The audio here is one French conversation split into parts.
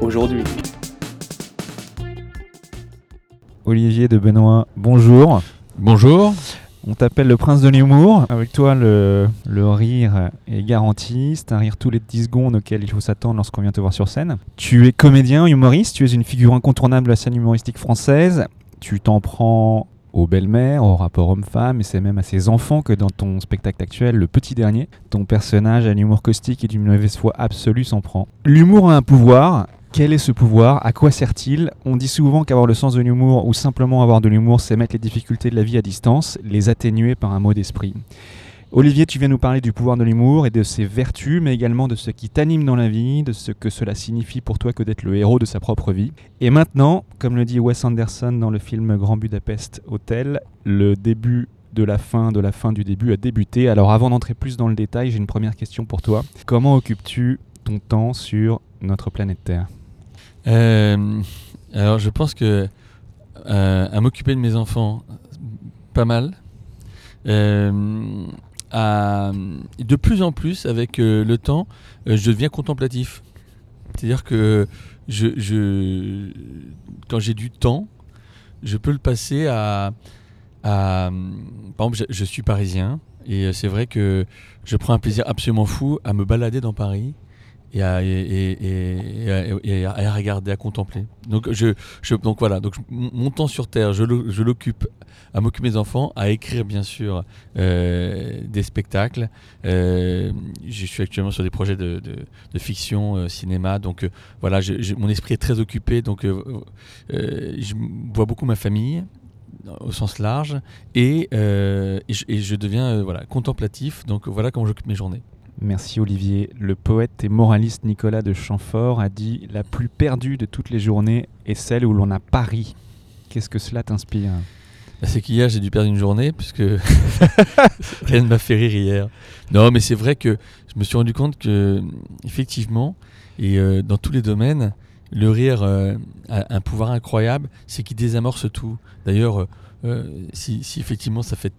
aujourd'hui. Olivier de Benoît, bonjour. Bonjour. On t'appelle le prince de l'humour. Avec toi, le, le, rire est garanti. C'est un rire tous les 10 secondes auquel il faut s'attendre lorsqu'on vient te voir sur scène. Tu es comédien, humoriste, tu es une figure incontournable de la scène humoristique française. Tu t'en prends aux belles-mères, au rapport homme-femme, et c'est même à ses enfants que dans ton spectacle actuel, Le Petit Dernier, ton personnage à l'humour caustique et d'une mauvaise foi absolue s'en prend. L'humour a un pouvoir, quel est ce pouvoir À quoi sert-il? On dit souvent qu'avoir le sens de l'humour ou simplement avoir de l'humour, c'est mettre les difficultés de la vie à distance, les atténuer par un mot d'esprit. Olivier, tu viens nous parler du pouvoir de l'humour et de ses vertus, mais également de ce qui t'anime dans la vie, de ce que cela signifie pour toi que d'être le héros de sa propre vie. Et maintenant, comme le dit Wes Anderson dans le film Grand Budapest Hotel, le début de la fin de la fin du début a débuté. Alors avant d'entrer plus dans le détail, j'ai une première question pour toi. Comment occupes-tu ton temps sur notre planète Terre? Euh, Alors je pense que euh, à m'occuper de mes enfants, pas mal. Euh, de plus en plus, avec le temps, je deviens contemplatif. C'est-à-dire que je, quand j'ai du temps, je peux le passer à, par exemple, je, suis parisien et c'est vrai que je prends un plaisir absolument fou à me balader dans Paris et à, regarder, à contempler. Donc, je, donc voilà, donc mon temps sur Terre, je l'occupe à m'occuper des enfants, à écrire bien sûr euh, des spectacles. Euh, je suis actuellement sur des projets de, fiction, euh, cinéma, donc voilà, mon esprit est très occupé, donc je vois beaucoup ma famille au sens large et, et je, deviens voilà, contemplatif, donc voilà comment j'occupe mes journées. Merci Olivier. Le poète et moraliste Nicolas de Chamfort a dit La plus perdue de toutes les journées est celle où l'on a pari. Qu'est-ce que cela t'inspire? Bah, C'est qu'hier j'ai dû perdre une journée puisque rien ne m'a fait rire hier. Non, mais c'est vrai que je me suis rendu compte que, effectivement, et euh, dans tous les domaines, le rire euh, a un pouvoir incroyable, c'est qu'il désamorce tout. D'ailleurs, euh, si, si, effectivement ça fait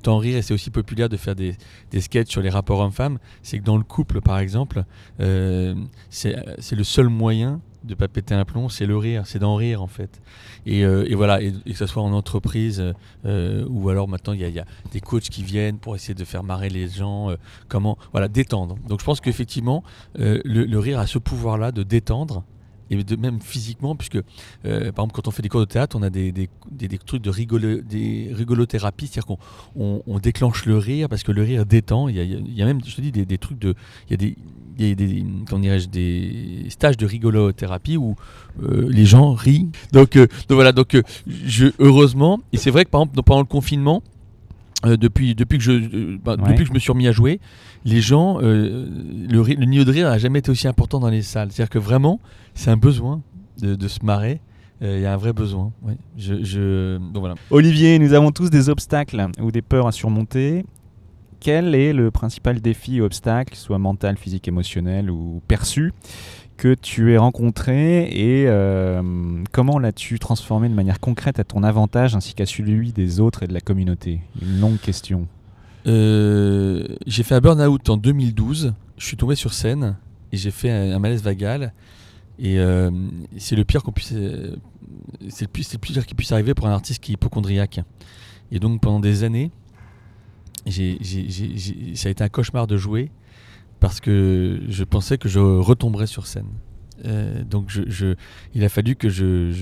tant rire et c'est aussi populaire de faire des, des sketchs sur les rapports hommes-femmes, c'est que dans le couple, par exemple, euh, c'est le seul moyen de pas péter un plomb, c'est le rire, c'est d'en rire en fait. Et, euh, et voilà, et, que ce soit en entreprise euh, ou alors maintenant il y, a des coachs qui viennent pour essayer de faire marrer les gens, comment, voilà, détendre. Donc je pense qu'effectivement, le, rire a ce pouvoir-là de détendre et même physiquement, puisque euh, par exemple quand on fait des cours de théâtre, on a des, des, des, trucs de rigolo, des rigolothérapie, c'est-à-dire qu'on on, déclenche le rire parce que le rire détend. Il y a, il y a même, je te dis, des, trucs de, il y a des, il des, comment des stages de rigolothérapie où euh, les gens rient. Donc, euh, donc voilà, donc je, heureusement, et c'est vrai que par exemple pendant le confinement, depuis, depuis, que je, bah, depuis que je me suis remis à jouer, les gens, le, le, niveau de rire n'a jamais été aussi important dans les salles. C'est-à-dire que vraiment, c'est un besoin de, se marrer. Euh, il y a un vrai besoin. Je, voilà. Olivier, nous avons tous des obstacles ou des peurs à surmonter. Quel est le principal défi ou obstacle, soit mental, physique, émotionnel ou perçu, que tu aies rencontré et euh, comment l'as-tu transformé de manière concrète à ton avantage ainsi qu'à celui des autres et de la communauté? Une longue question. Euh, j'ai fait un burn-out en 2012. Je suis tombé sur scène et j'ai fait un malaise vagal. Et euh, c'est le pire qu'on puisse, c'est le, pire qui puisse arriver pour un artiste qui est hypochondriaque. Et donc pendant des années, ça a été un cauchemar de jouer parce que je pensais que je retomberais sur scène. Euh, donc il a fallu que je,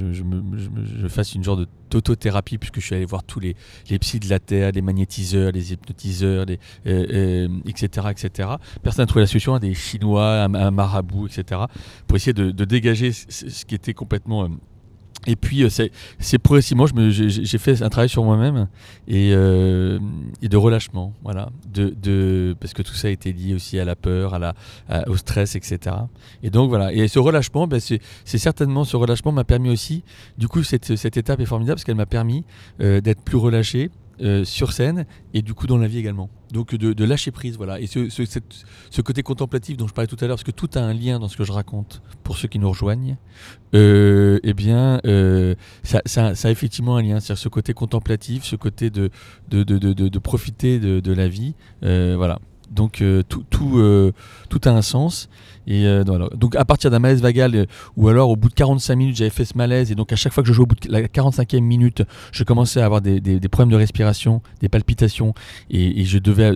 fasse une genre de tautothérapie puisque je suis allé voir tous les, les psys de la Terre, les magnétiseurs, les hypnotiseurs, etc., euh, etc. Euh, Personne n'a trouvé la solution, des Chinois, un, marabout, etc. pour essayer de, dégager ce, qui était complètement et puis euh, c'est progressivement, j'ai fait un travail sur moi-même et, euh, et de relâchement, voilà, de, de parce que tout ça a été lié aussi à la peur, à la, au stress, etc. Et donc voilà, et ce relâchement, ben, c'est c'est certainement ce relâchement m'a permis aussi, du coup cette, cette étape est formidable parce qu'elle m'a permis euh, d'être plus relâché euh, sur scène et du coup dans la vie également. Donc de, lâcher prise, voilà. Et ce, ce, côté contemplatif dont je parlais tout à l'heure, parce que tout a un lien dans ce que je raconte pour ceux qui nous rejoignent, euh, eh bien, euh, ça, ça- a effectivement un lien. C'est-à-dire ce côté contemplatif, ce côté de, de, de, profiter de, la vie. voilà. Donc euh, tout, euh, tout a un sens. Et euh, donc à partir d'un malaise vagal, ou alors au bout de 45 minutes, j'avais fait ce malaise, et donc à chaque fois que je jouais au bout de la 45e minute, je commençais à avoir des, des- problèmes de respiration, des palpitations, et, je devais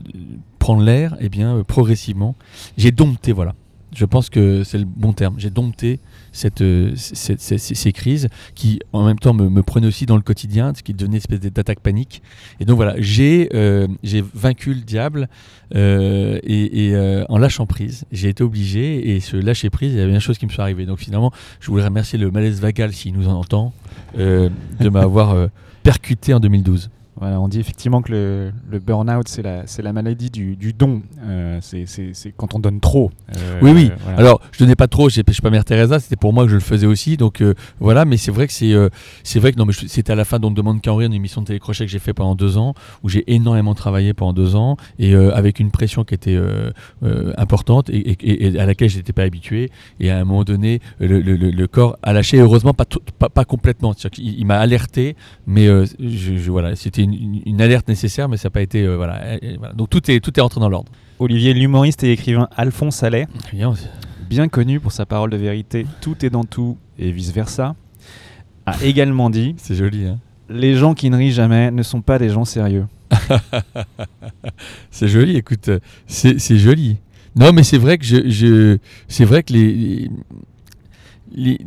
prendre l'air, et bien progressivement, j'ai dompté, voilà. Je pense que c'est le bon terme. J'ai dompté cette, euh, ces, crises qui, en même temps, me, me prenaient aussi dans le quotidien, ce qui devenait une espèce d'attaque panique. Et donc voilà, j'ai euh, vaincu le diable euh, et, euh, en lâchant prise. J'ai été obligé et ce lâcher prise, il y avait une chose qui me soit arrivée. Donc finalement, je voulais remercier le malaise vagal, s'il nous en entend, de m'avoir percuté en 2012. Voilà, on dit effectivement que le, le burn-out, c'est la, maladie du, du don. Euh, c'est, quand on donne trop. Euh, Oui, oui. voilà. Alors, je donnais pas trop, je suis pas Mère Teresa, c'était pour moi que je le faisais aussi. Donc euh, voilà, mais c'est vrai que c'est c'est vrai que non, mais je- c'était à la fin d'On ne demande qu'à en rire, une émission de télécrochet que j'ai fait pendant deux ans, où j'ai énormément travaillé pendant deux ans, et avec une pression qui était importante et, et- et à laquelle je n'étais pas habitué. Et à un moment donné, le, le- le- le corps a lâché, heureusement pas, tout- pas, pas complètement. Il, m'a alerté, mais je, je- voilà, c'était une, une- une alerte nécessaire, mais ça n'a pas été. euh, voilà, Et- et voilà. Donc tout est, tout est rentré dans l'ordre. Olivier, l'humoriste et écrivain Alphonse Allais, Bien, bien connu pour sa parole de vérité, tout est dans tout et vice-versa, a également dit C'est joli, hein Les gens qui ne rient jamais ne sont pas des gens sérieux. C'est joli, écoute, euh, c'est c'est joli. Non, mais c'est vrai que je, je c'est vrai que les, les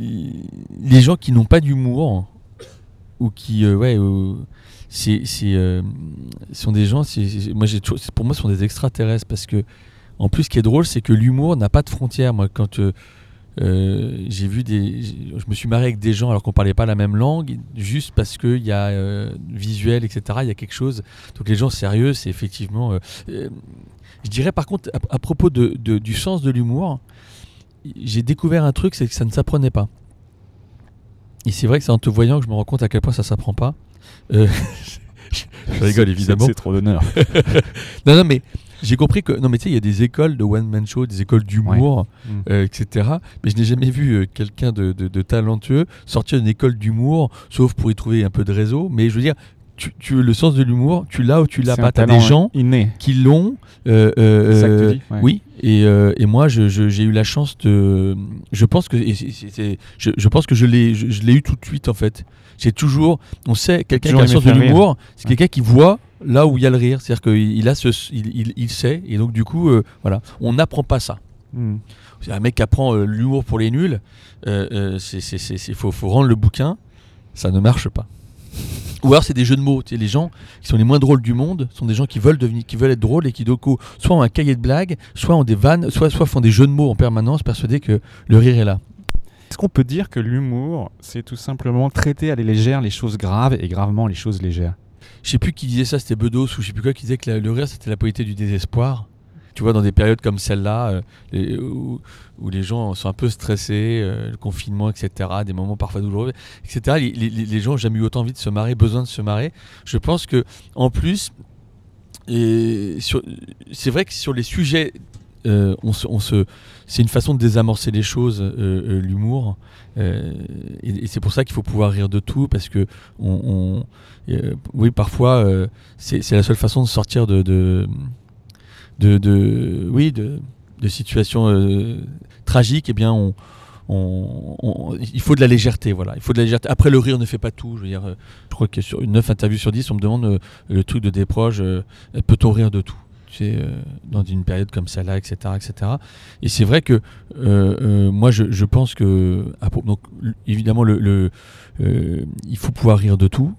les gens qui n'ont pas d'humour ou qui euh, ouais euh, c'est c'est euh, sont des gens moi j'ai pour moi ce sont des extraterrestres parce que en plus ce qui est drôle c'est que l'humour n'a pas de frontières. Moi quand euh, euh, j'ai vu des je me suis marré avec des gens alors qu'on parlait pas la même langue juste parce que il y a euh, visuel etc il y a quelque chose. Donc les gens sérieux c'est effectivement je dirais par contre à, propos de, du sens de l'humour j'ai découvert un truc c'est que ça ne s'apprenait pas. Et c'est vrai que c'est en te voyant que je me rends compte à quel point ça s'apprend pas euh, je rigole évidemment C'est trop d'honneur. non non mais j'ai compris que non mais tu sais il y a des écoles de one man show des écoles d'humour Mm. euh, etc. Mais je n'ai jamais vu euh, quelqu'un de, de- de talentueux sortir d'une école d'humour, sauf pour y trouver un peu de réseau. Mais je veux dire, tu, tu- le sens de l'humour, tu l'as ou tu l'as pas. un T'as des gens inné. qui l'ont. euh, euh, C'est ça que tu euh, dis, ouais. Oui. Et, euh, et moi, je- je- j'ai eu la chance de. Je pense que. je, je pense que je l'ai, je, je l'ai eu tout de suite en fait. J'ai toujours. On sait quelqu'un qui a le sens de l'humour, c'est quelqu'un qui voit là où il y a le rire. C'est-à-dire qu'il il a ce, il, il- il sait. Et donc du coup, voilà, on n'apprend pas ça. Mm. C'est un mec qui apprend l'humour pour les nuls. c'est- faut, faut rendre le bouquin. Ça ne marche pas. Ou alors c'est des jeux de mots. Tu sais, les gens qui sont les moins drôles du monde sont des gens qui veulent devenir, qui veulent être drôles et qui donc soit ont un cahier de blagues, soit ont des vannes, soit, soit font des jeux de mots en permanence, persuadés que le rire est là. Est-ce qu'on peut dire que l'humour, c'est tout simplement traiter à la légère les choses graves et gravement les choses légères? Je sais plus qui disait ça, c'était Bedos ou je sais plus quoi qui disait que la- le rire c'était la polité du désespoir. Tu vois, dans des périodes comme celle-là, euh, où, les gens sont un peu stressés, euh, le confinement, etc., des moments parfois douloureux, etc., les, gens n'ont jamais eu autant envie de se marrer, besoin de se marrer. Je pense que, en plus, c'est vrai que sur les sujets, euh, on se, se- c'est une façon de désamorcer les choses, l'humour. Et c'est pour ça qu'il faut pouvoir rire de tout, parce que oui, parfois, c'est la seule façon de sortir de, de, de- oui, de, de situations euh, tragiques. Eh bien, on, il faut de la légèreté, voilà. Il faut de la légèreté. Après, le rire ne fait pas tout. Je veux dire, euh, je crois que sur une 9 interviews sur 10, on me demande euh, le truc de des proches, peut-on rire de tout? Tu dans une période comme celle-là, etc., etc. Et c'est vrai que moi, je, pense que, pro- donc, évidemment, le, il faut pouvoir rire de tout.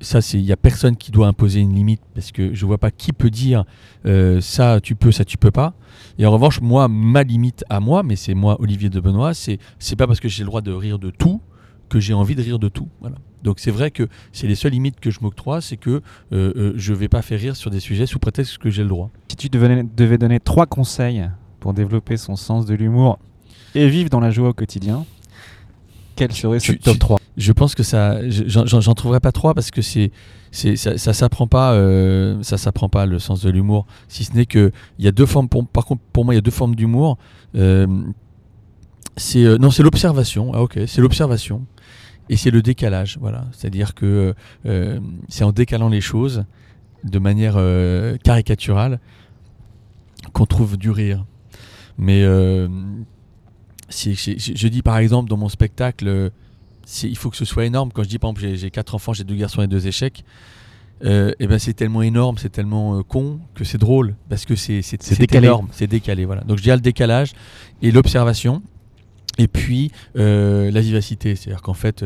Ça, il y a personne qui doit imposer une limite parce que je vois pas qui peut dire euh, ça tu peux, ça tu peux pas. Et en revanche, moi, ma limite à moi, mais c'est moi, Olivier de Benoît, c'est c'est pas parce que j'ai le droit de rire de tout que j'ai envie de rire de tout. Voilà. Donc c'est vrai que c'est les seules limites que je m'octroie, c'est que euh, euh, je vais pas faire rire sur des sujets sous prétexte que j'ai le droit. Si tu devais, devais donner trois conseils pour développer son sens de l'humour et vivre dans la joie au quotidien, quel serait ce Tu- top tu- 3 Je pense que ça, je- j'en trouverai pas trois parce que c'est, ça, ça s'apprend pas, euh, ça s'apprend pas le sens de l'humour. Si ce n'est que il y a deux formes. Pour, par contre, pour moi, il y a deux formes d'humour. Euh, c'est euh, non, c'est l'observation. Ah ok, c'est l'observation et c'est le décalage. Voilà, c'est-à-dire que c'est en décalant les choses de manière caricaturale qu'on trouve du rire. Mais c'est- je, je dis par exemple dans mon spectacle, il faut que ce soit énorme. Quand je dis par exemple j'ai- quatre enfants, j'ai deux garçons et deux échecs, euh, et ben c'est tellement énorme, c'est tellement euh, con que c'est drôle parce que c'est énorme, c'est décalé. Voilà. Donc je dis le décalage et l'observation, et puis euh, la vivacité, c'est-à-dire qu'en fait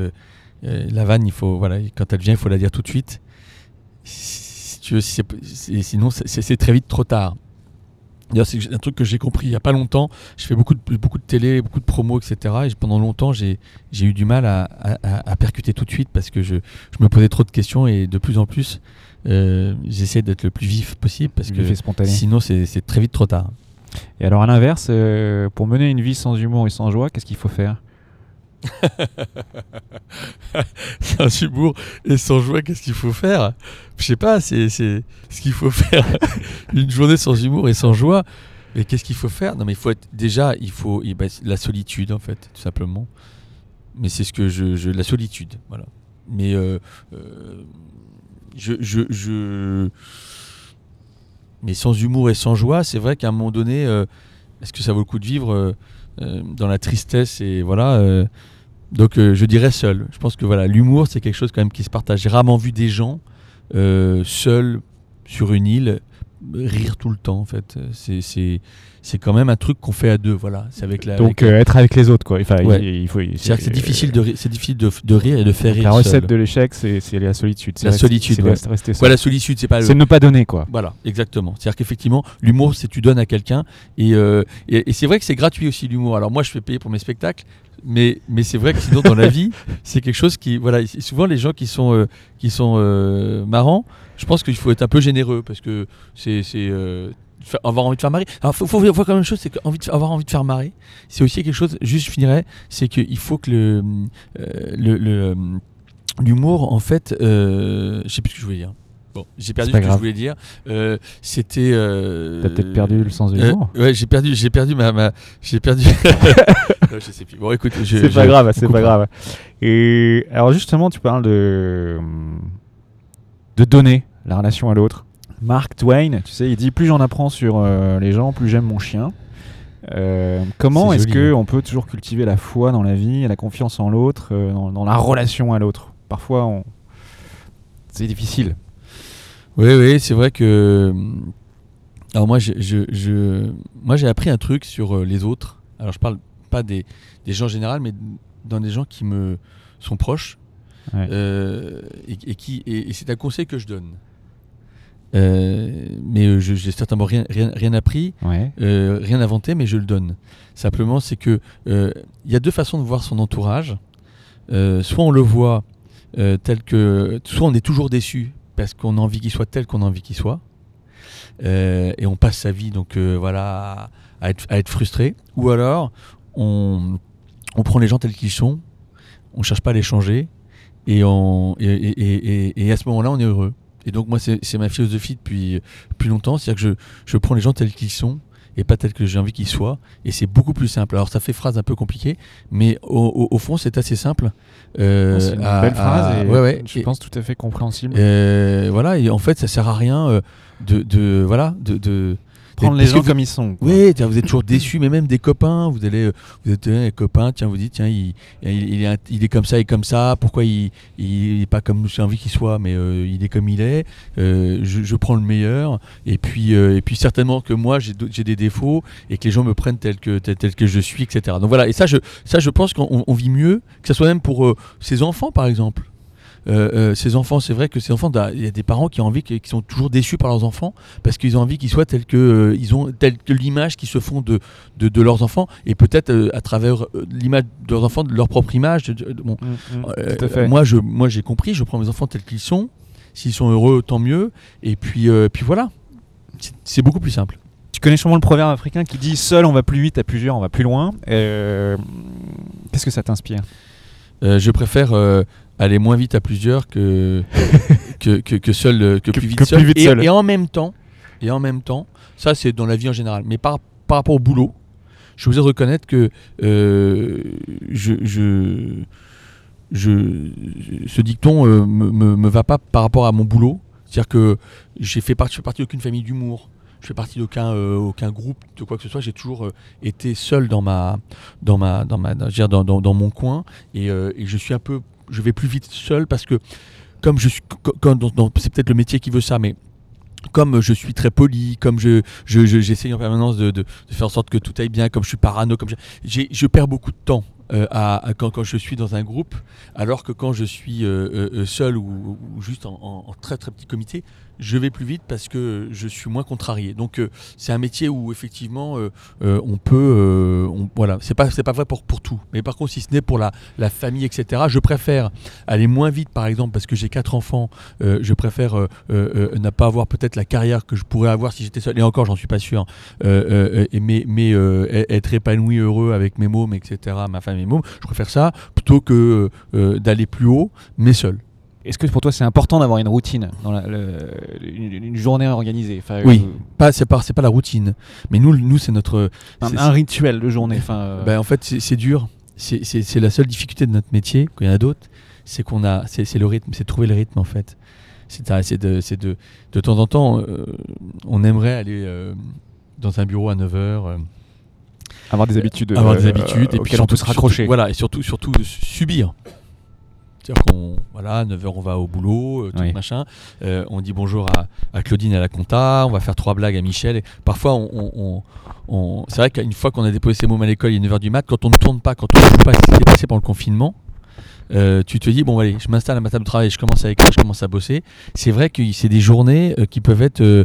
la vanne, il faut voilà, quand elle vient, il faut la dire tout de suite. Si, si tu veux, si sinon c'est très vite trop tard. D'ailleurs, c'est un truc que j'ai compris il n'y a pas longtemps. Je fais beaucoup de, beaucoup de télé, beaucoup de promos, etc. Et pendant longtemps, j'ai eu du mal à, à- à- à percuter tout de suite parce que je, je me posais trop de questions et de plus en plus, euh, j'essaie d'être le plus vif possible parce que spontané. sinon, c'est c'est très vite trop tard. Et alors à l'inverse, euh, pour mener une vie sans humour et sans joie, qu'est-ce qu'il faut faire? Sans humour et sans joie, qu'est-ce qu'il faut faire? Je sais pas, c'est c'est ce qu'il faut faire. Une journée sans humour et sans joie. Mais qu'est-ce qu'il faut faire? Non, mais il faut être déjà, il faut c'est la solitude en fait, tout simplement. Mais c'est ce que je, je- la solitude, voilà. Mais euh, euh, je, je, je- mais sans humour et sans joie, c'est vrai qu'à un moment donné, euh, est-ce que ça vaut le coup de vivre dans la tristesse et voilà. euh, donc euh, je dirais seul. Je pense que voilà, l'humour c'est quelque chose quand même qui se partage. J'ai rarement vu des gens euh, seuls sur une île rire tout le temps en fait. C'est c'est c'est quand même un truc qu'on fait à deux. Voilà, c'est avec la. Donc avec- euh, être avec les autres, quoi. Enfin, Ouais. il, il faut. que c'est difficile de c'est difficile de, de rire et de faire rire. La recette seul. de l'échec, c'est c'est la solitude. C'est La solitude, c'est ouais. rester- seul. Ouais, la solitude, c'est pas le. C'est ne pas donner, quoi. Voilà, exactement. C'est-à-dire qu'effectivement, l'humour, c'est tu donnes à quelqu'un. Et, euh, et, et c'est vrai que c'est gratuit aussi l'humour. Alors moi, je fais payer pour mes spectacles, mais, mais c'est vrai que sinon, dans la vie, c'est quelque chose qui. Voilà, c'est souvent les gens qui sont, euh, qui sont euh, marrants, je pense qu'il faut être un peu généreux parce que c'est. euh, avoir envie de faire marrer. Alors, faut, faut voir quand même une chose, c'est qu'avoir envie, de- faire marrer, c'est aussi quelque chose, juste je finirais, c'est qu'il faut que le, euh, le, le, euh, l'humour, en fait, euh, je sais plus ce que je voulais dire. Bon, j'ai perdu ce que je voulais dire. Euh, c'était. T'as peut-être perdu le sens de l'humour. ouais, j'ai perdu, j'ai perdu ma, ma- j'ai perdu. Non, je sais plus. Bon, écoute, je, C'est pas grave, c'est pas grave. Et alors justement, tu parles de de donner la relation à l'autre. Mark Twain, tu sais, il dit plus j'en apprends sur euh, les gens, plus j'aime mon chien. Euh, comment est-ce joli, que hein. on peut toujours cultiver la foi dans la vie, la confiance en l'autre, euh, dans, dans la relation à l'autre? Parfois, on... c'est difficile. Oui, oui, c'est vrai que. Alors moi, je, je, je- moi, j'ai appris un truc sur les autres. Alors, je parle pas des, des gens en général, mais dans des gens qui me sont proches. Ouais. Et, et qui et, et c'est un conseil que je donne. Euh, mais euh, je j'ai certainement rien, rien, rien appris, Ouais. euh, rien inventé, mais je le donne. Simplement, c'est que euh, il y a deux façons de voir son entourage. Soit on le voit tel que, soit on est toujours déçu parce qu'on a envie qu'il soit tel qu'on a envie qu'il soit, et on passe sa vie donc voilà à, être, à être frustré. Ou alors on, on prend les gens tels qu'ils sont, on cherche pas à les changer, et, on, et, et- et- et- et à ce moment-là on est heureux. Et donc moi c'est ma philosophie depuis plus longtemps, c'est-à-dire que je, je prends les gens tels qu'ils sont et pas tels que j'ai envie qu'ils soient, et c'est beaucoup plus simple. Alors ça fait phrase un peu compliquée, mais au, au- au fond c'est assez simple. Euh, c'est une à- belle phrase à- et ouais, ouais. je Et- pense tout à fait compréhensible. euh, voilà, et en fait, ça sert à rien euh, de, de voilà, de, de Prendre les gens vous- comme ils sont. quoi. Oui, tiens, vous êtes toujours déçus, mais même des copains, vous allez, euh, vous êtes euh, copains, tiens, vous dites, tiens, il, il, il est, il est comme ça et comme ça, pourquoi il, il est pas comme j'ai envie qu'il soit, mais euh, il est comme il est, euh, je, je prends le meilleur, et puis, et puis certainement que moi j'ai des défauts et que les gens me prennent tel que, tel, tel que je suis, etc. Donc voilà, et ça, je, ça, je pense qu'on on vit mieux, que ce soit même pour ses enfants, par exemple. Euh, euh, ces enfants, c'est vrai que ces enfants, il y a des parents qui ont envie, qui sont toujours déçus par leurs enfants parce qu'ils ont envie qu'ils soient tels que euh, ils ont telle que l'image qu'ils se font de, de, de leurs enfants et peut-être à travers l'image de leurs enfants, de leur propre image. de- bon, fait. moi, je, moi, j'ai compris. Je prends mes enfants tels qu'ils sont. S'ils sont heureux, tant mieux. Et puis, puis voilà. C'est- C'est beaucoup plus simple. Tu connais sûrement le proverbe africain qui dit seul on va plus vite, à plusieurs on va plus loin. Euh, Qu'est-ce que ça t'inspire? Euh, je préfère euh, aller moins vite à plusieurs que que, que, que seul euh, que, Que- plus vite seul. plus vite et, seul. et en même temps et en même temps ça c'est dans la vie en général. Mais par, par rapport au boulot je vous ai reconnaître que euh, je, je, je- ce dicton euh, me, me, me va pas par rapport à mon boulot. C'est-à-dire que j'ai fait partie, je fais partie d'aucune famille d'humour. Je fais partie d'aucun euh, aucun groupe de quoi que ce soit. J'ai toujours euh, été seul dans ma dans ma dans ma dans, dans, dans- dans mon coin. Et, euh, et je suis un peu je vais plus vite seul parce que comme je suis c'est peut-être le métier qui veut ça mais comme je suis très poli, comme je, je, je- j'essaye en permanence de, faire en sorte que tout aille bien, comme je suis parano, comme je, je perds beaucoup de temps euh, à, quand, quand je suis dans un groupe, alors que quand je suis euh, euh, seul ou, juste en- en très très petit comité, je vais plus vite parce que je suis moins contrarié. Donc euh, c'est un métier où effectivement euh, euh, on peut, voilà, c'est pas c'est pas vrai pour pour tout. Mais par contre, si ce n'est pour la, la famille, etc., je préfère aller moins vite, par exemple, parce que j'ai quatre enfants. je préfère ne pas avoir peut-être la carrière que je pourrais avoir si j'étais seul. Et encore, j'en suis pas sûr. Et mais mais être épanoui, heureux avec mes mômes, etc., ma femme et mes mômes, je préfère ça plutôt que d'aller plus haut, mais seul. Est-ce que pour toi c'est important d'avoir une routine dans la- le- une, une journée organisée? Enfin, Oui. euh, Pas, c'est pas, c'est pas la routine. Mais nous, nous, c'est notre. un, rituel de journée. Enfin, euh, Ben, en fait, c'est dur. C'est- la seule difficulté de notre métier, quand il y en a d'autres, c'est qu'on a, c'est le rythme, c'est trouver le rythme en fait. C'est de, de, de temps en temps, euh, on aimerait aller euh, dans un bureau à 9h, avoir des habitudes, avoir des euh, habitudes, et puis on peut se raccrocher. surtout- voilà, et surtout, surtout subir. C'est-à-dire qu'on, voilà, à 9h on va au boulot, euh, tout Oui. machin. Euh, on dit bonjour à, à Claudine à la compta, on va faire trois blagues à Michel. Et parfois, on, on- on- on- c'est vrai qu'une fois qu'on a déposé ses mômes à l'école, il est 9h du mat, quand on ne tourne pas, quand on ne joue pas ce qui s'est passé pendant le confinement, euh, tu te dis, bon, allez, je m'installe à ma table de travail, je commence à écrire, je commence à bosser. C'est vrai que c'est des journées euh, qui peuvent être. euh,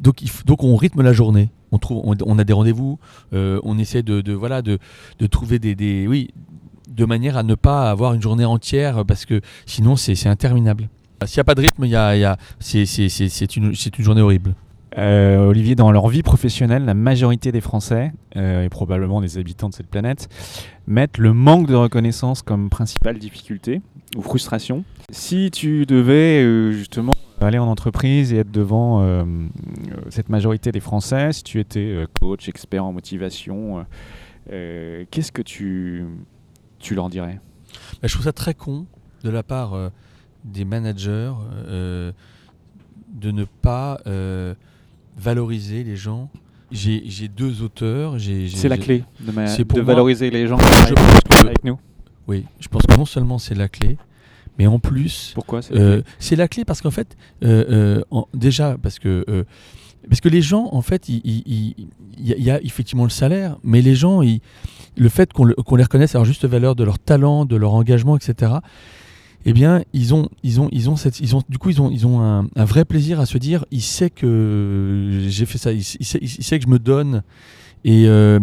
donc, donc, on rythme la journée. On, trouve, on, on a des rendez-vous, on essaie de, de, voilà, de, de trouver des, des. Oui, de manière à ne pas avoir une journée entière euh, parce que sinon, c'est interminable. S'il n'y a pas de rythme, y a, y a- c'est une, une journée horrible. Euh, Olivier, dans leur vie professionnelle, la majorité des Français, euh, et probablement des habitants de cette planète, mettent le manque de reconnaissance comme principale difficulté ou frustration. Si tu devais euh, justement aller en entreprise et être devant euh, euh, cette majorité des Français, si tu étais euh, coach, expert en motivation, euh, euh, qu'est-ce que tu, tu leur dirais Bah, je trouve ça très con de la part euh, des managers euh, de ne pas euh, valoriser les gens. J'ai deux auteurs. C'est la clé de, ma- c'est pour de moi- valoriser les gens Je pense que- avec nous. Oui, je pense que non seulement c'est la clé, mais en plus, Pourquoi c'est la clé? c'est la clé parce qu'en fait, en- déjà parce que parce que les gens, en fait, il y, a- effectivement le salaire, mais les gens, le fait qu'on le- qu'on les reconnaisse à leur juste valeur de leur talent, de leur engagement, etc. Eh bien, ils ont, ils ont, ils ont cette, ils ont, du coup, ils ont, ils ont un, vrai plaisir à se dire, il sait que j'ai fait ça, il, sait, que je me donne, et, euh,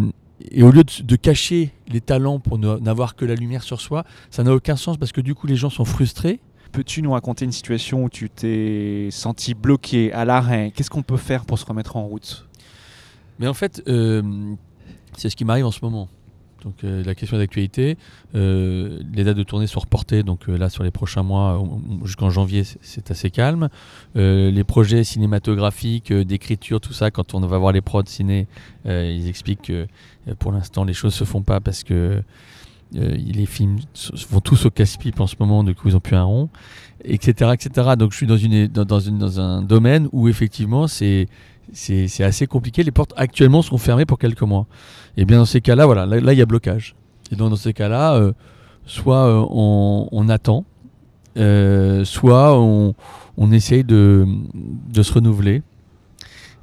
au lieu de, cacher les talents pour n'avoir que la lumière sur soi, ça n'a aucun sens parce que du coup, les gens sont frustrés. Peux-tu nous raconter une situation où tu t'es senti bloqué, à l'arrêt? Qu'est-ce qu'on peut faire pour se remettre en route? Mais en fait, euh, c'est ce qui m'arrive en ce moment. Donc euh, la question d'actualité, euh, les dates de tournée sont reportées, donc là sur les prochains mois, jusqu'en janvier, c'est- assez calme. Les projets cinématographiques, d'écriture, tout ça, quand on va voir les prods ciné, ils expliquent que pour l'instant les choses se font pas parce que euh, les films vont tous au casse-pipe en ce moment, du coup ils ont plus un rond, etc., etc. Donc je suis dans, un domaine où effectivement c'est assez compliqué. Les portes actuellement sont fermées pour quelques mois. Et bien dans ces cas-là, voilà, là il y a blocage. Et donc dans ces cas-là, euh, soit euh, on, on attend, soit on, essaye de, se renouveler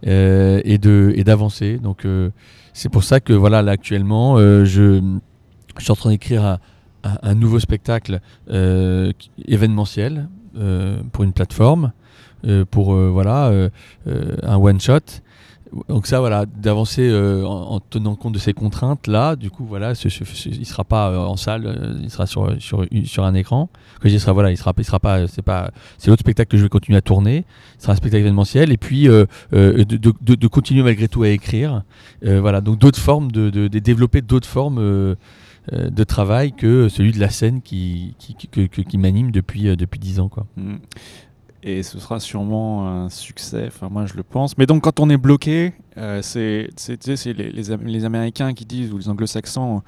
et d'avancer. Donc c'est pour ça que voilà, là actuellement, je, je suis en train d'écrire un, un, un nouveau spectacle euh, événementiel euh, pour une plateforme, euh, pour euh, voilà euh, un one shot. Donc ça, voilà, d'avancer en, en tenant compte de ces contraintes là, du coup, voilà, ce, ce- ce- il sera pas en salle, il sera sur sur sur un écran. Quand je sera voilà, il sera il sera pas, c'est pas, c'est l'autre spectacle que je vais continuer à tourner. Ce sera un spectacle événementiel et puis euh, de, de- de- de continuer malgré tout à écrire. Euh, voilà, donc d'autres formes de, développer d'autres formes euh, de travail que celui de la scène qui qui, qui, qui m'anime depuis euh, depuis dix ans quoi. Mm. Et ce sera sûrement un succès, enfin moi je le pense. Mais donc quand on est bloqué, euh, c'est les, les Américains qui disent, ou les Anglo-Saxons,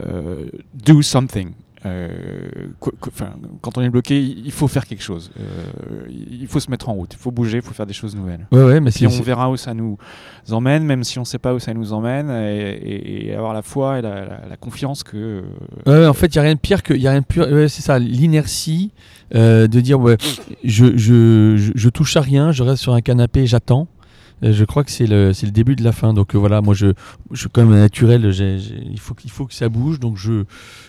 euh, do something. Euh, quand on est bloqué, il faut faire quelque chose. Euh, il faut se mettre en route, il faut bouger, il faut faire des choses nouvelles. Ouais ouais, mais c'est on verra où ça nous emmène, même si on ne sait pas où ça nous emmène, et, et- et avoir la foi et la, la- la confiance que. euh, en fait, il n'y a rien de pire que. y a rien de pire, ouais, c'est ça, l'inertie euh, de dire ouais, je, je, je, je touche à rien, je reste sur un canapé, j'attends. Euh, Je crois que c'est le, le début de la fin. Donc euh, voilà, moi je, je suis quand même naturel. il, faut, qu'il faut que ça bouge. Donc je,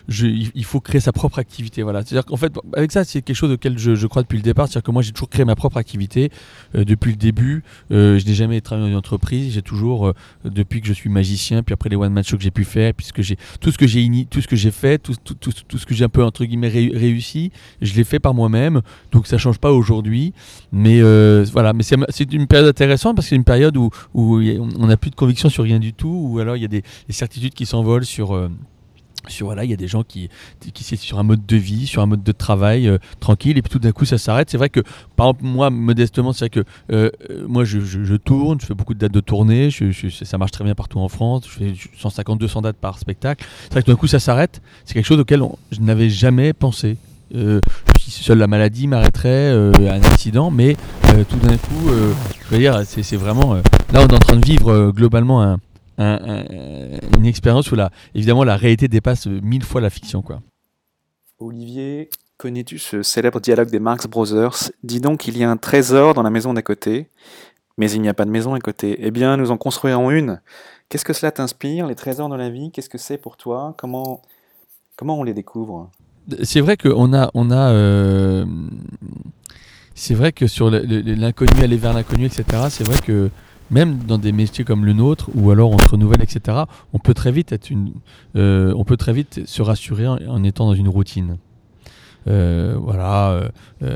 je, il il faut créer sa propre activité. Voilà. C'est-à-dire qu'en fait, avec ça, c'est quelque chose auquel je, je crois depuis le départ. C'est-à-dire que moi j'ai toujours créé ma propre activité euh, depuis le début. Je n'ai jamais travaillé dans une entreprise. J'ai toujours, depuis que je suis magicien, puis après les one man shows que j'ai pu faire, puisque j'ai tout ce que j'ai tout ce que j'ai fait, tout, tout, tout, tout ce que j'ai un peu entre guillemets ré- réussi, je l'ai fait par moi-même. Donc ça change pas aujourd'hui. Mais voilà, mais c'est une période intéressante parce que période où, où on n'a plus de conviction sur rien du tout, ou alors il y a des, des certitudes qui s'envolent sur. euh, sur voilà, il y a des gens qui qui sur un mode de vie, sur un mode de travail euh, tranquille, et puis tout d'un coup ça s'arrête. C'est vrai que, par exemple, moi modestement, c'est vrai que euh, moi je, tourne, je fais beaucoup de dates de tournée, ça marche très bien partout en France, je fais 150-200 dates par spectacle. C'est vrai que tout d'un coup ça s'arrête. C'est quelque chose auquel on- je n'avais jamais pensé. Si seule la maladie m'arrêterait, euh, un accident, mais euh, tout d'un coup, euh, je veux dire, c'est vraiment. là, on est en train de vivre globalement un- un- un- une expérience où, évidemment, la réalité dépasse mille fois la fiction. Quoi. Olivier, connais-tu ce célèbre dialogue des Marx Brothers? Dis donc, il y a un trésor dans la maison d'à côté, mais il n'y a pas de maison à côté. Eh bien, nous en construirons une. Qu'est-ce que cela t'inspire, les trésors dans la vie? Qu'est-ce que c'est pour toi? Comment comment on les découvre? C'est vrai qu'on a. On a euh, c'est vrai que sur l'inconnu, aller vers l'inconnu, etc., c'est vrai que même dans des métiers comme le nôtre, ou alors on se renouvelle, etc., on peut très vite, être une, euh, on peut très vite se rassurer en, étant dans une routine. Euh, voilà,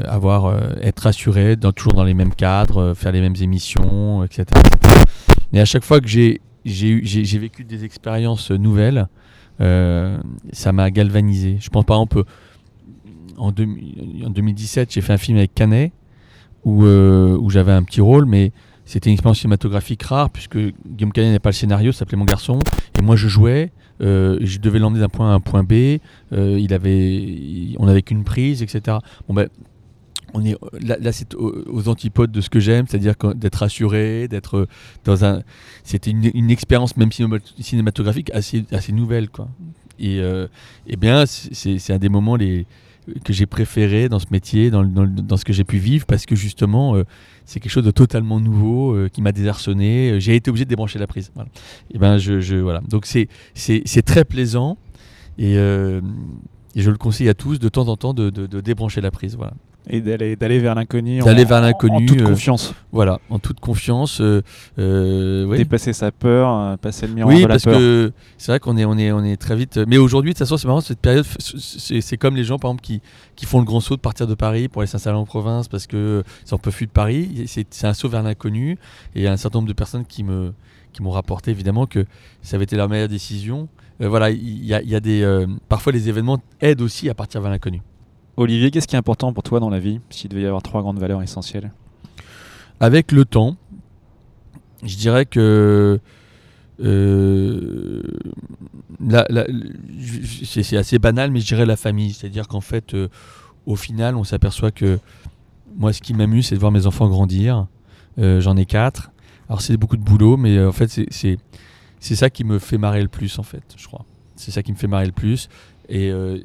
avoir, être rassuré, toujours dans les mêmes cadres, faire les mêmes émissions, etc. etc. Et à chaque fois que j'ai j'ai vécu des expériences nouvelles, ça m'a galvanisé. Je pense par exemple, en, en 2017, j'ai fait un film avec Canet où, euh, où j'avais un petit rôle, mais c'était une expérience cinématographique rare puisque Guillaume Canet n'avait pas le scénario, ça s'appelait Mon garçon, et moi je jouais. euh, je devais l'emmener d'un point A à un point B. euh, il avait, on n'avait qu'une prise, etc. Bon ben, on est là, c'est aux, antipodes de ce que j'aime, c'est-à-dire d'être rassuré, d'être dans un. C'était une, expérience même cinéma- cinématographique assez, assez nouvelle, quoi. Et, euh, eh bien, c'est un des moments les que j'ai préféré dans ce métier, dans, dans, dans ce que j'ai pu vivre, parce que justement, euh, c'est quelque chose de totalement nouveau euh, qui m'a désarçonné. Euh, J'ai été obligé de débrancher la prise. Et ben, je, je- voilà. Donc c'est c'est très plaisant et, euh, et je le conseille à tous de temps en temps de, de- de débrancher la prise. Voilà. Et d'aller d'aller vers l'inconnu. D'aller en- vers l'inconnu, En toute euh, confiance. Voilà, en toute confiance. euh, euh, ouais. Dépasser sa peur, euh, passer le miroir Oui, de la parce peur. que c'est vrai qu'on est, on est, on est très vite. Mais aujourd'hui, de toute façon, c'est marrant, cette période, c'est c'est comme les gens, par exemple, qui, qui font le grand saut de partir de Paris pour aller s'installer en province parce que ils en peuvent plus de Paris. C'est un saut vers l'inconnu. Et il y a un certain nombre de personnes qui me qui m'ont rapporté évidemment que ça avait été leur meilleure décision. Euh, voilà, il y y a des parfois les événements aident aussi à partir vers l'inconnu. Olivier, qu'est-ce qui est important pour toi dans la vie S'il devait y avoir trois grandes valeurs essentielles? Avec le temps, je dirais que euh, c'est assez banal, mais je dirais la famille. C'est-à-dire qu'en fait, euh, au final, on s'aperçoit que moi, ce qui m'amuse, c'est de voir mes enfants grandir. Euh, J'en ai quatre. Alors, c'est beaucoup de boulot, mais en fait, c'est ça qui me fait marrer le plus, en fait, je crois. C'est ça qui me fait marrer le plus. Et euh,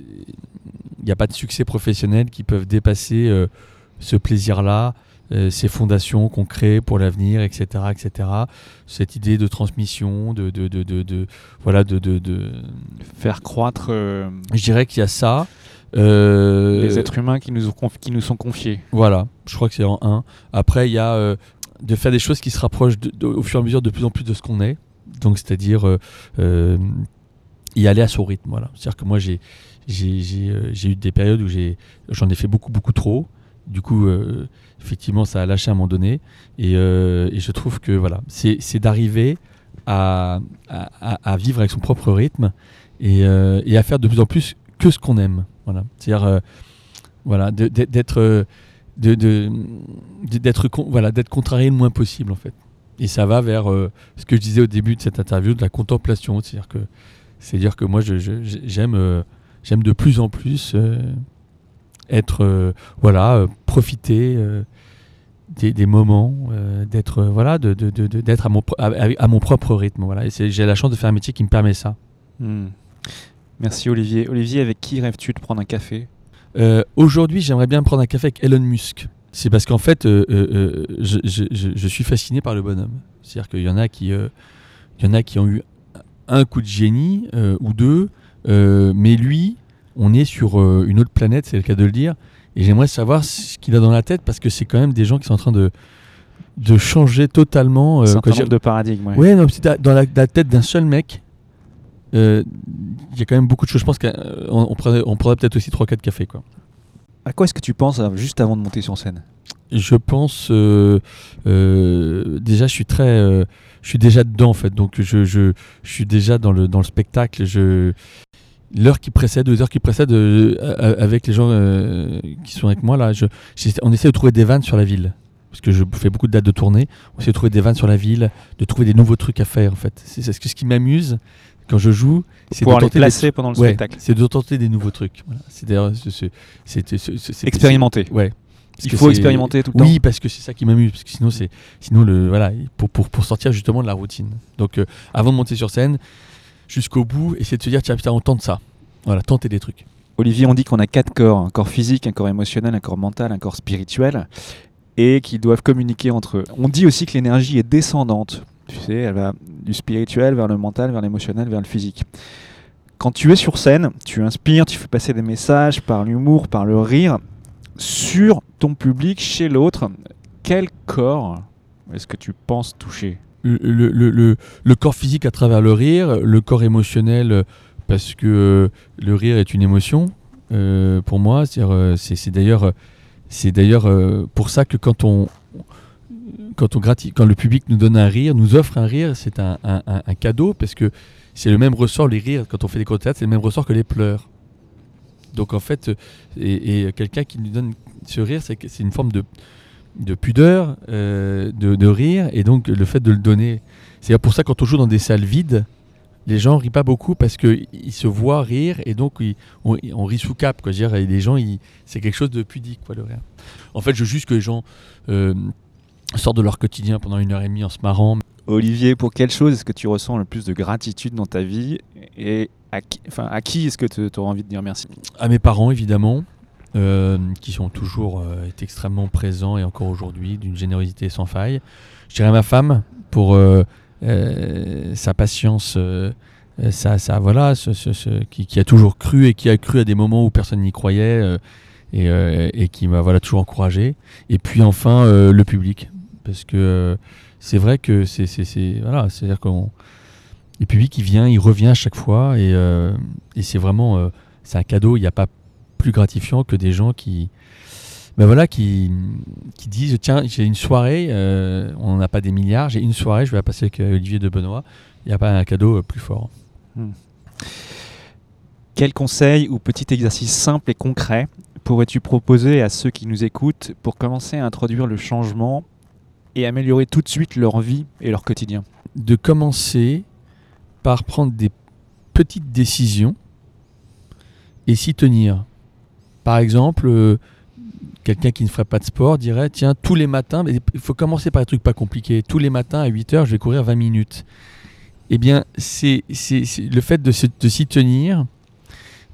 il n'y a pas de succès professionnel qui peuvent dépasser euh, ce plaisir-là euh, ces fondations qu'on crée pour l'avenir, etc., etc. Cette idée de transmission, de, de, de, de- de- voilà, de, Faire croître euh, je dirais qu'il y a ça. Euh, les êtres humains qui nous, ont qui nous sont confiés. Voilà, je crois que c'est en un. Après, il y a euh, de faire des choses qui se rapprochent au fur et à mesure de plus en plus de ce qu'on est. Donc, c'est-à-dire y aller à son rythme. Voilà. C'est-à-dire que moi, j'ai j'ai euh, eu des périodes où j'en ai fait beaucoup beaucoup trop. Du coup, euh, effectivement, ça a lâché à un moment donné. Et, euh, je trouve que voilà, c'est d'arriver à, à, vivre avec son propre rythme et, et à faire de plus en plus que ce qu'on aime. Voilà. C'est-à-dire voilà, d'être de, d'être voilà contrarié le moins possible en fait et ça va vers ce que je disais au début de cette interview de la contemplation c'est à dire que c'est à dire que moi j'aime euh, j'aime de plus en plus euh, être euh, voilà profiter des, des moments euh, d'être voilà de, à mon à, mon propre rythme voilà et j'ai la chance de faire un métier qui me permet ça Hmm. Merci Olivier. Olivier, avec qui rêves-tu de prendre un café? Euh, Aujourd'hui, j'aimerais bien prendre un café avec Elon Musk. C'est parce qu'en fait, euh, je, je- je- je suis fasciné par le bonhomme. C'est-à-dire qu'il y en a qui, il y en a qui ont eu un coup de génie euh, ou deux, euh, mais lui, on est sur euh, une autre planète, c'est le cas de le dire. Et j'aimerais savoir ce qu'il a dans la tête parce que c'est quand même des gens qui sont en train de de changer totalement. C'est un nombre de paradigmes. ouais. Ouais, non, dans la, la tête d'un seul mec, il y a quand même beaucoup de choses. Je pense qu'on on prendrait peut-être aussi 3-4 cafés. Quoi. À quoi est-ce que tu penses juste avant de monter sur scène? Je pense. euh, euh, déjà, je suis très. euh, je suis déjà dedans, en fait. Donc, je, je, je suis déjà dans le, dans le spectacle. Je. L'heure qui précède, deux heures qui précèdent, euh, avec les gens euh, qui sont avec moi, là, je, on essaie de trouver des vannes sur la ville. Parce que je fais beaucoup de dates de tournée. On essaie de trouver des vannes sur la ville, de trouver des nouveaux trucs à faire, en fait. C'est, ce, qui m'amuse quand je joue. C'est de les tenter des- placer pendant le Ouais, spectacle. c'est de tenter des nouveaux trucs. Voilà. C'est- Expérimenter. Ouais. Parce Il faut expérimenter tout le Oui, parce que c'est ça qui m'amuse. Parce que sinon, c'est sinon le voilà pour, pour, pour sortir justement de la routine. Donc, euh, avant de monter sur scène, jusqu'au bout, essayer de se dire tiens putain on tente ça. Voilà, tenter des trucs. Olivier, on dit qu'on a quatre corps, un corps physique, un corps émotionnel, un corps mental, un corps spirituel, et qu'ils doivent communiquer entre eux. On dit aussi que l'énergie est descendante. Tu sais, elle va du spirituel vers le mental, vers l'émotionnel, vers le physique. Quand tu es sur scène, tu inspires, tu fais passer des messages par l'humour, par le rire, sur ton public, chez l'autre. Quel corps est-ce que tu penses toucher? Le, corps physique à travers le rire, le corps émotionnel parce que le rire est une émotion euh, pour moi. Euh, C'est d'ailleurs c'est d'ailleurs euh, pour ça que quand on quand on grati- quand le public nous donne un rire, nous offre un rire, c'est un, un- cadeau parce que c'est le même ressort les rires quand on fait des cours c'est le même ressort que les pleurs. Donc en fait, euh, et, quelqu'un qui nous donne ce rire, c'est une forme de de pudeur, euh, de, rire, et donc le fait de le donner. C'est pour ça quand on joue dans des salles vides, les gens rient pas beaucoup parce qu'ils se voient rire et donc on, rit sous cap. Quoi. Dire, les gens, c'est quelque chose de pudique, quoi, le rire. En fait, je juste que les gens euh, sortent de leur quotidien pendant une heure et demie en se marrant. Olivier, pour quelle chose est-ce que tu ressens le plus de gratitude dans ta vie? Et à qui, à qui est-ce que tu auras envie de dire merci À mes parents, évidemment, euh, qui sont toujours euh, extrêmement présents et encore aujourd'hui, d'une générosité sans faille. Je dirais à ma femme pour euh, sa patience, sa- voilà, qui, a toujours cru et qui a cru à des moments où personne n'y croyait et, qui m'a voilà, toujours encouragé. Et puis enfin, le public. Parce que c'est vrai que c'est- Voilà, c'est-à-dire qu'on. Le public, il vient, il revient à chaque fois et, euh, et c'est vraiment. euh, c'est un cadeau, il n'y a pas plus gratifiant que des gens qui. Ben voilà, qui, qui disent tiens, j'ai une soirée, euh, on n'en a pas des milliards, j'ai une soirée, je vais la passer avec euh, Olivier de Benoît. Il n'y a pas un cadeau plus fort. Quel conseil ou petit exercice simple et concret pourrais-tu proposer à ceux qui nous écoutent pour commencer à introduire le changement et améliorer tout de suite leur vie et leur quotidien? De commencer par prendre des petites décisions et s'y tenir. Par exemple, euh, quelqu'un qui ne ferait pas de sport dirait tiens, tous les matins, il faut commencer par des trucs pas compliqués. Tous les matins à 8 heures, je vais courir 20 minutes. Eh bien, c'est le fait de s'y tenir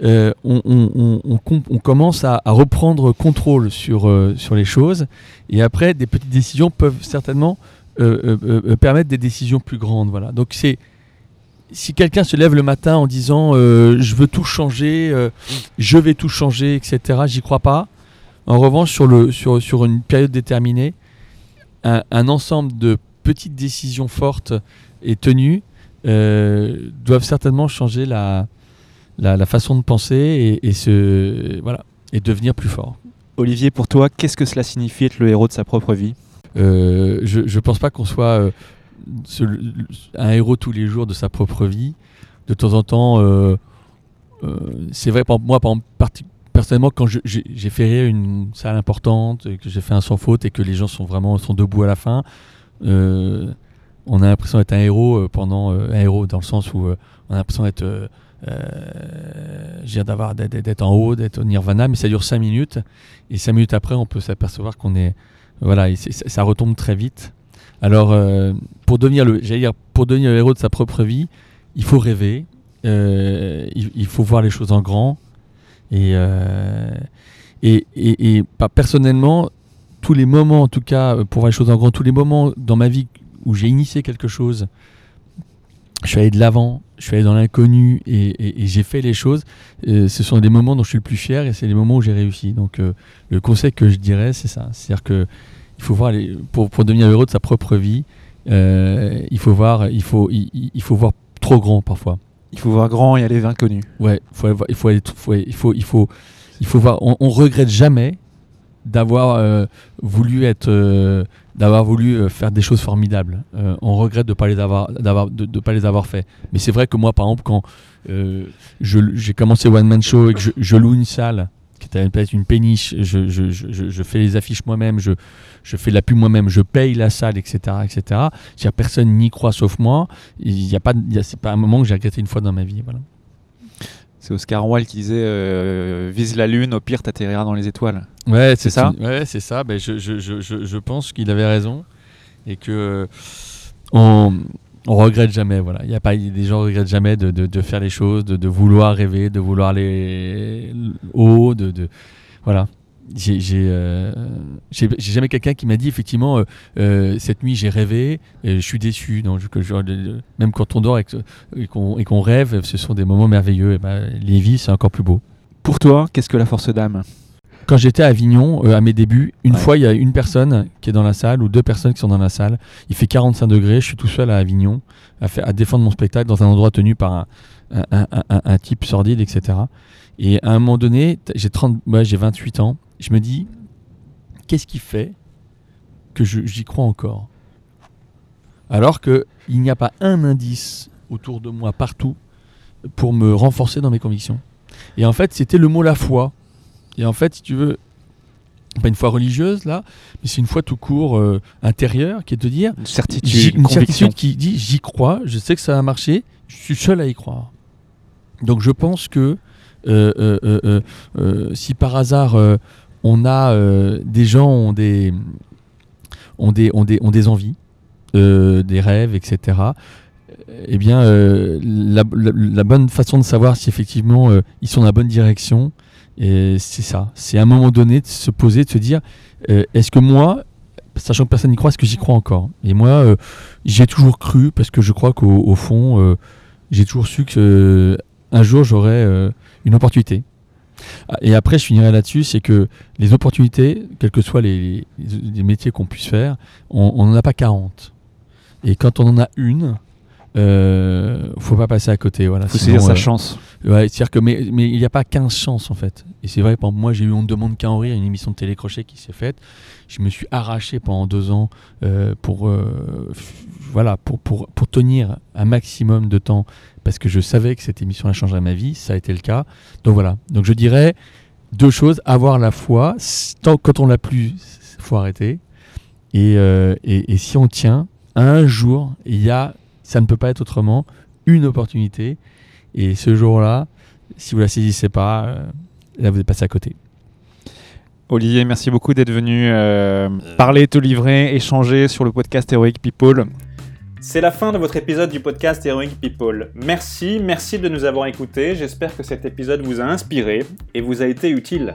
euh, on, on- on- on com- on commence à, reprendre contrôle sur, euh, sur les choses. Et après, des petites décisions peuvent certainement permettre des décisions plus grandes. Voilà. Donc c'est si quelqu'un se lève le matin en disant euh, je veux tout changer, euh, je vais tout changer, etc. J'y crois pas. En revanche, sur, le, sur, sur une période déterminée, un, un ensemble de petites décisions fortes et tenues euh, doivent certainement changer la, la, la façon de penser et, et se, voilà, et devenir plus fort. Olivier, pour toi, qu'est-ce que cela signifie être le héros de sa propre vie? Euh, je ne pense pas qu'on soit euh, un héros tous les jours de sa propre vie. De temps en temps, euh, euh, c'est vrai, moi, personnellement, quand j'ai fait rire une salle importante, et que j'ai fait un sans faute et que les gens sont vraiment sont debout à la fin, euh, on a l'impression d'être un héros pendant un héros dans le sens où on a l'impression d'être d'avoir d'être en haut, d'être au nirvana, mais ça dure 5 minutes et 5 minutes après, on peut s'apercevoir qu'on est voilà, ça retombe très vite. Alors, euh, pour devenir le, dire, pour devenir le héros de sa propre vie, il faut rêver, euh, il, faut voir les choses en grand, et euh, et, et, et personnellement, tous les moments, en tout cas, pour voir les choses en grand, tous les moments dans ma vie où j'ai initié quelque chose, je suis allé de l'avant, je suis allé dans l'inconnu et, j'ai fait les choses. ce sont des moments dont je suis le plus fier et c'est les moments où j'ai réussi. Donc, le conseil que je dirais, c'est ça. C'est-à-dire que il faut voir les, pour, pour devenir heureux de sa propre vie, euh, il faut voir, il faut, il, faut voir trop grand parfois. Il faut voir grand et aller vers l'inconnu. Ouais, faut il faut aller, faut- il faut, il faut, il faut voir. On, on regrette jamais d'avoir euh, voulu être, euh, d'avoir voulu faire des choses formidables. On regrette de pas les avoir, d'avoir, de, de pas les avoir fait. Mais c'est vrai que moi, par exemple, quand j'ai commencé One Man Show et que je, je loue une salle qui était peut-être une péniche, je, je, je, je- fais les affiches moi-même, je, je fais la pub moi-même, je paye la salle, etc., etc. Si personne n'y croit sauf moi, il y a pas, il y a- c'est pas un moment que j'ai regretté une fois dans ma vie. Voilà. C'est Oscar Wilde qui disait euh, vise la lune, au pire t'atterriras dans les étoiles. Ouais, C'est ça? une- Ouais, c'est ça. Ben, je, je, je, je, je pense qu'il avait raison et que on, on regrette jamais. Voilà, il y a pas, des gens regrettent jamais de, de, faire les choses, de, vouloir rêver, de vouloir aller haut, de, voilà. Euh, j'ai- jamais quelqu'un qui m'a dit effectivement euh, euh, cette nuit j'ai rêvé et je suis déçu. Donc, même quand on dort et qu'on rêve, ce sont des moments merveilleux. Et ben, les vies c'est encore plus beau. Pour toi, qu'est-ce que la force d'âme? Quand j'étais à Avignon, euh, à mes débuts, une Ouais. fois, il y a une personne qui est dans la salle ou deux personnes qui sont dans la salle. Il fait 45 degrés, je suis tout seul à Avignon à, défendre mon spectacle dans un endroit tenu par un, un- un- un- un type sordide, etc. Et à un moment donné, j'ai 30 ouais, j'ai 28 ans, je me dis, qu'est-ce qui fait que j'y crois encore? Alors qu'il n'y a pas un indice autour de moi, partout, pour me renforcer dans mes convictions. Et en fait, c'était le mot la foi. Et en fait, si tu veux, pas une foi religieuse là, mais c'est une foi tout court euh, intérieure qui est de dire Une certitude, une certitude qui dit j'y crois, je sais que ça va marcher, je suis seul à y croire. Donc je pense que euh, euh, si par hasard on a des gens ont des ont des ont des, ont des envies, des rêves, etc. Eh bien, la, la- la bonne façon de savoir si effectivement ils sont dans la bonne direction, et c'est ça. C'est à un moment donné de se poser, de se dire euh, est-ce que moi, sachant que personne n'y croit, est-ce que j'y crois encore? Et moi, euh, j'ai toujours cru parce que je crois qu'au au fond, euh, j'ai toujours su que un jour j'aurais une opportunité. Ah, Et après, je finirai là-dessus, c'est que les opportunités, quels que soient les- les métiers qu'on puisse faire, on n'en a pas 40. Et quand on en a une, euh, faut pas passer à côté. Voilà. faut saisir sa euh, chance. Ouais, c'est-à-dire que mais mais il n'y a pas 15 chances en fait. Et c'est vrai, moi j'ai eu On ne demande qu'à en rire, une émission de télécrochet qui s'est faite. Je me suis arraché pendant deux ans euh, pour euh, voilà pour, pour pour tenir un maximum de temps parce que je savais que cette émission-là changerait ma vie. Ça a été le cas. Donc voilà. Donc je dirais deux choses avoir la foi. Tant quand on l'a plus, faut arrêter. Et, et, et si on tient, un jour, il y a, ça ne peut pas être autrement, une opportunité. Et ce jour-là, si vous la saisissez pas, euh, là vous êtes passé à côté. Olivier, merci beaucoup d'être venu euh, parler, te livrer, échanger sur le podcast Heroic People. C'est la fin de votre épisode du podcast Heroic People. Merci, merci de nous avoir écoutés. J'espère que cet épisode vous a inspiré et vous a été utile.